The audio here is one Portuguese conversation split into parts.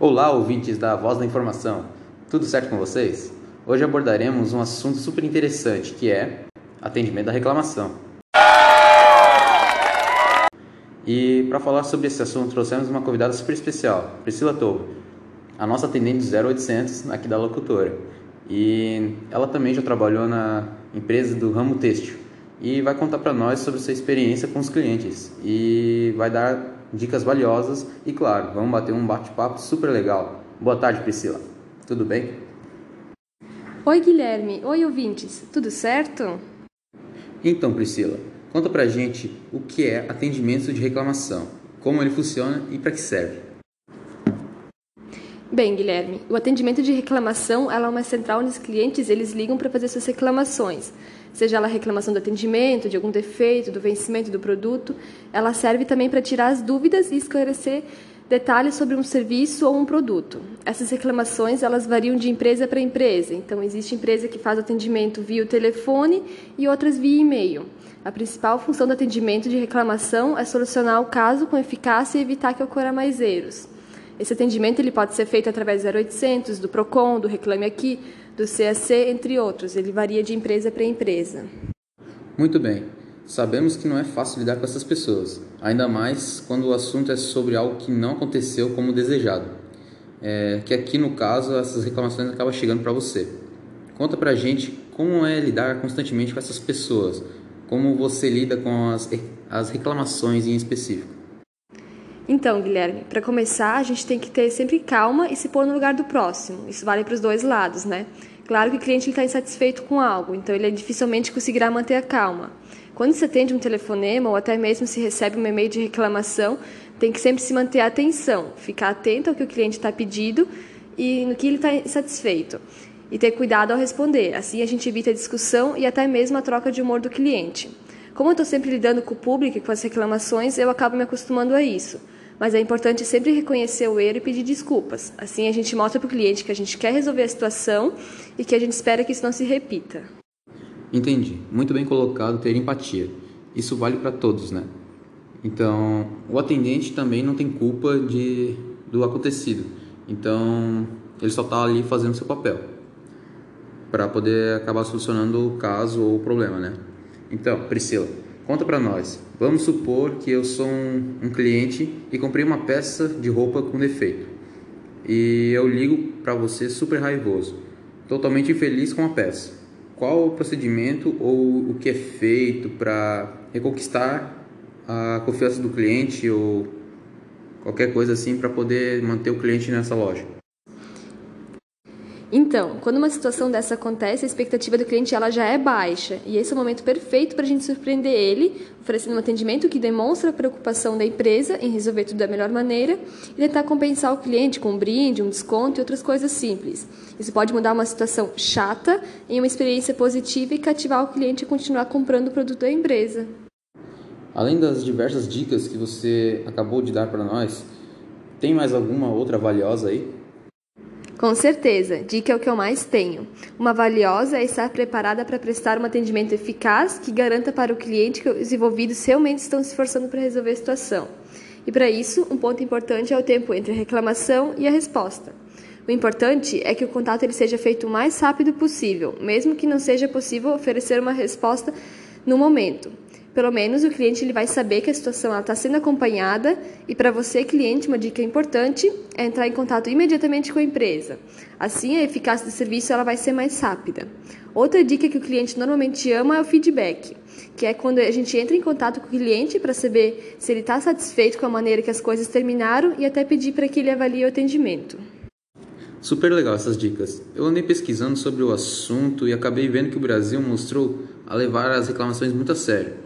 Olá, ouvintes da Voz da Informação. Tudo certo com vocês? Hoje abordaremos um assunto super interessante, que é atendimento da reclamação. E para falar sobre esse assunto, trouxemos uma convidada super especial, Priscila Tobo, a nossa atendente 0800 aqui da locutora. E ela também já trabalhou na empresa do ramo têxtil e vai contar para nós sobre sua experiência com os clientes e vai dar dicas valiosas e, claro, vamos bater um bate-papo super legal. Boa tarde, Priscila. Tudo bem? Oi, Guilherme. Oi, ouvintes. Tudo certo? Então, Priscila, conta pra gente o que é atendimento de reclamação, como ele funciona e para que serve. Bem, Guilherme, o atendimento de reclamação é uma central onde os clientes eles ligam para fazer suas reclamações seja ela reclamação do atendimento, de algum defeito, do vencimento do produto. Ela serve também para tirar as dúvidas e esclarecer detalhes sobre um serviço ou um produto. Essas reclamações elas variam de empresa para empresa. Então existe empresa que faz atendimento via telefone e outras via e-mail. A principal função do atendimento de reclamação é solucionar o caso com eficácia e evitar que ocorra mais erros. Esse atendimento ele pode ser feito através do 0800, do Procon, do Reclame Aqui, do CAC, entre outros. Ele varia de empresa para empresa. Muito bem. Sabemos que não é fácil lidar com essas pessoas, ainda mais quando o assunto é sobre algo que não aconteceu como desejado. É, que aqui no caso essas reclamações acabam chegando para você. Conta pra gente como é lidar constantemente com essas pessoas, como você lida com as, as reclamações em específico. Então, Guilherme, para começar, a gente tem que ter sempre calma e se pôr no lugar do próximo. Isso vale para os dois lados, né? Claro que o cliente está insatisfeito com algo, então ele dificilmente conseguirá manter a calma. Quando se atende um telefonema ou até mesmo se recebe um e-mail de reclamação, tem que sempre se manter a atenção, ficar atento ao que o cliente está pedindo e no que ele está insatisfeito. E ter cuidado ao responder. Assim a gente evita a discussão e até mesmo a troca de humor do cliente. Como eu estou sempre lidando com o público e com as reclamações, eu acabo me acostumando a isso mas é importante sempre reconhecer o erro e pedir desculpas. Assim a gente mostra para o cliente que a gente quer resolver a situação e que a gente espera que isso não se repita. Entendi. Muito bem colocado ter empatia. Isso vale para todos, né? Então, o atendente também não tem culpa de, do acontecido. Então, ele só está ali fazendo seu papel para poder acabar solucionando o caso ou o problema, né? Então, Priscila, Conta para nós. Vamos supor que eu sou um, um, cliente e comprei uma peça de roupa com defeito. E eu ligo para você super raivoso, totalmente infeliz com a peça. Qual o procedimento ou o que é feito para reconquistar a confiança do cliente ou qualquer coisa assim para poder manter o cliente nessa loja? Então, quando uma situação dessa acontece, a expectativa do cliente ela já é baixa, e esse é o momento perfeito para a gente surpreender ele, oferecendo um atendimento que demonstra a preocupação da empresa em resolver tudo da melhor maneira e tentar compensar o cliente com um brinde, um desconto e outras coisas simples. Isso pode mudar uma situação chata em uma experiência positiva e cativar o cliente a continuar comprando o produto da empresa. Além das diversas dicas que você acabou de dar para nós, tem mais alguma outra valiosa aí? Com certeza, dica é o que eu mais tenho. Uma valiosa é estar preparada para prestar um atendimento eficaz que garanta para o cliente que os envolvidos realmente estão se esforçando para resolver a situação. E para isso, um ponto importante é o tempo entre a reclamação e a resposta. O importante é que o contato ele seja feito o mais rápido possível, mesmo que não seja possível oferecer uma resposta no momento. Pelo menos o cliente ele vai saber que a situação está sendo acompanhada e para você, cliente, uma dica importante é entrar em contato imediatamente com a empresa. Assim, a eficácia do serviço ela vai ser mais rápida. Outra dica que o cliente normalmente ama é o feedback, que é quando a gente entra em contato com o cliente para saber se ele está satisfeito com a maneira que as coisas terminaram e até pedir para que ele avalie o atendimento. Super legal essas dicas. Eu andei pesquisando sobre o assunto e acabei vendo que o Brasil mostrou a levar as reclamações muito a sério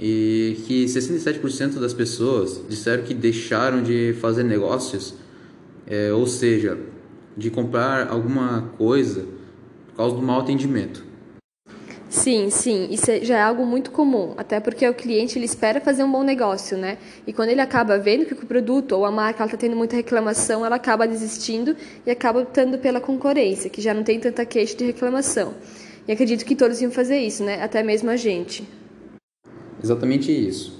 e que 67% das pessoas disseram que deixaram de fazer negócios, é, ou seja, de comprar alguma coisa por causa do mau atendimento. Sim, sim, isso é, já é algo muito comum, até porque o cliente ele espera fazer um bom negócio, né? E quando ele acaba vendo que o produto ou a marca está tendo muita reclamação, ela acaba desistindo e acaba optando pela concorrência, que já não tem tanta queixa de reclamação. E acredito que todos iam fazer isso, né? Até mesmo a gente. Exatamente isso.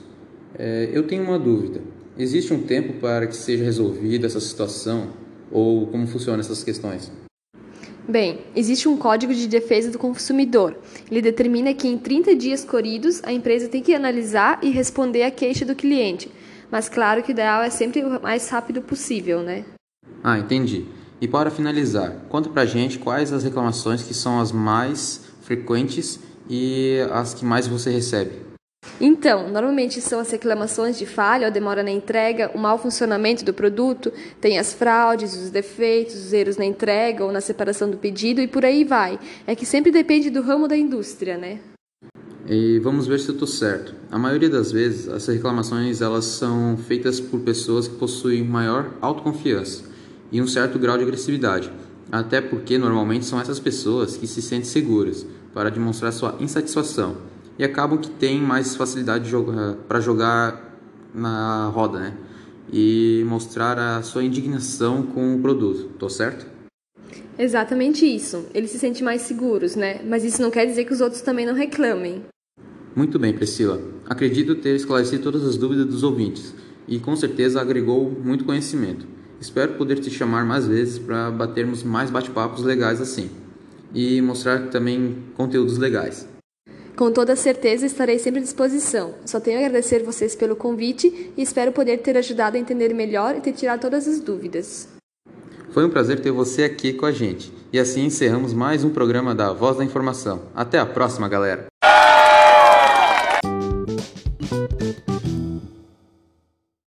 É, eu tenho uma dúvida. Existe um tempo para que seja resolvida essa situação ou como funcionam essas questões? Bem, existe um Código de Defesa do Consumidor. Ele determina que em 30 dias corridos a empresa tem que analisar e responder à queixa do cliente. Mas claro que o ideal é sempre o mais rápido possível, né? Ah, entendi. E para finalizar, conta pra gente quais as reclamações que são as mais frequentes e as que mais você recebe. Então, normalmente são as reclamações de falha ou demora na entrega, o mau funcionamento do produto, tem as fraudes, os defeitos, os erros na entrega ou na separação do pedido e por aí vai. É que sempre depende do ramo da indústria, né? E vamos ver se eu estou certo. A maioria das vezes, essas reclamações elas são feitas por pessoas que possuem maior autoconfiança e um certo grau de agressividade, até porque normalmente são essas pessoas que se sentem seguras para demonstrar sua insatisfação e acabam que têm mais facilidade para jogar na roda, né? E mostrar a sua indignação com o produto, tô certo? Exatamente isso. Eles se sentem mais seguros, né? Mas isso não quer dizer que os outros também não reclamem. Muito bem, Priscila. Acredito ter esclarecido todas as dúvidas dos ouvintes e com certeza agregou muito conhecimento. Espero poder te chamar mais vezes para batermos mais bate-papos legais assim e mostrar também conteúdos legais. Com toda certeza estarei sempre à disposição. Só tenho a agradecer vocês pelo convite e espero poder ter ajudado a entender melhor e ter tirado todas as dúvidas. Foi um prazer ter você aqui com a gente. E assim encerramos mais um programa da Voz da Informação. Até a próxima, galera!